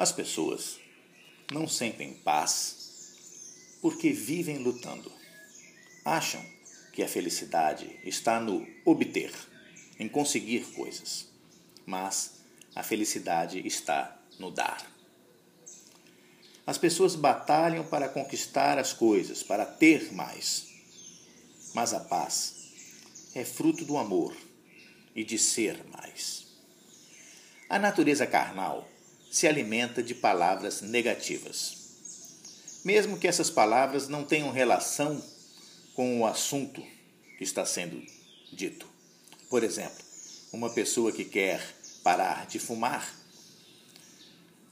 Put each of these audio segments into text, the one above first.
As pessoas não sentem paz porque vivem lutando. Acham que a felicidade está no obter, em conseguir coisas, mas a felicidade está no dar. As pessoas batalham para conquistar as coisas, para ter mais. Mas a paz é fruto do amor e de ser mais. A natureza carnal se alimenta de palavras negativas. Mesmo que essas palavras não tenham relação com o assunto que está sendo dito. Por exemplo, uma pessoa que quer parar de fumar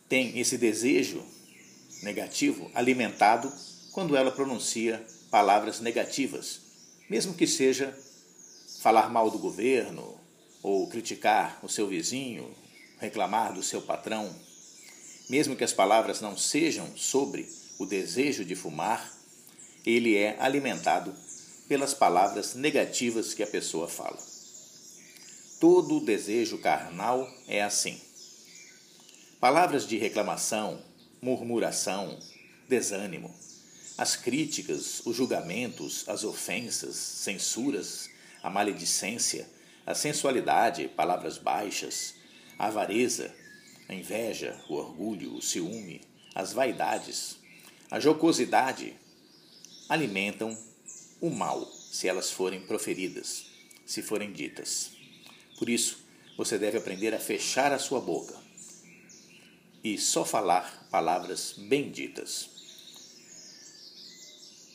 tem esse desejo negativo alimentado quando ela pronuncia palavras negativas, mesmo que seja falar mal do governo ou criticar o seu vizinho, reclamar do seu patrão. Mesmo que as palavras não sejam sobre o desejo de fumar, ele é alimentado pelas palavras negativas que a pessoa fala. Todo desejo carnal é assim. Palavras de reclamação, murmuração, desânimo, as críticas, os julgamentos, as ofensas, censuras, a maledicência, a sensualidade, palavras baixas, a avareza, a inveja, o orgulho, o ciúme, as vaidades, a jocosidade, alimentam o mal se elas forem proferidas, se forem ditas. Por isso, você deve aprender a fechar a sua boca e só falar palavras benditas.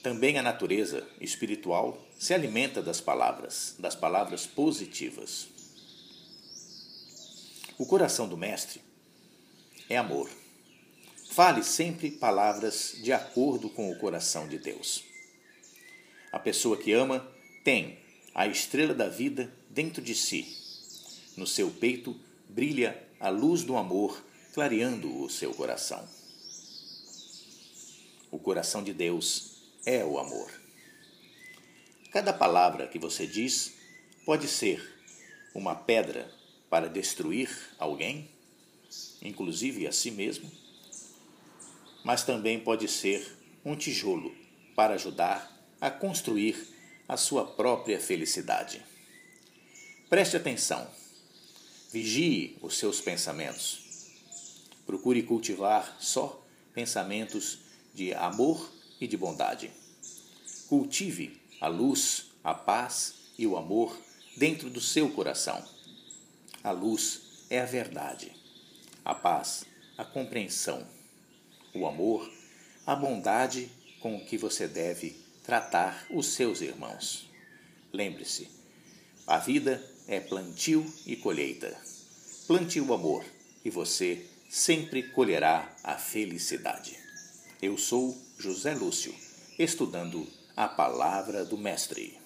Também a natureza espiritual se alimenta das palavras, das palavras positivas. O coração do Mestre é amor. Fale sempre palavras de acordo com o coração de Deus. A pessoa que ama tem a estrela da vida dentro de si. No seu peito brilha a luz do amor, clareando o seu coração. O coração de Deus é o amor. Cada palavra que você diz pode ser uma pedra para destruir alguém, inclusive a si mesmo, mas também pode ser um tijolo para ajudar a construir a sua própria felicidade. Preste atenção. Vigie os seus pensamentos. Procure cultivar só pensamentos de amor e de bondade. Cultive a luz, a paz e o amor dentro do seu coração. A luz é a verdade, a paz, a compreensão, o amor, a bondade com que você deve tratar os seus irmãos. Lembre-se, a vida é plantio e colheita. Plante o amor e você sempre colherá a felicidade. Eu sou José Lúcio, estudando a palavra do Mestre.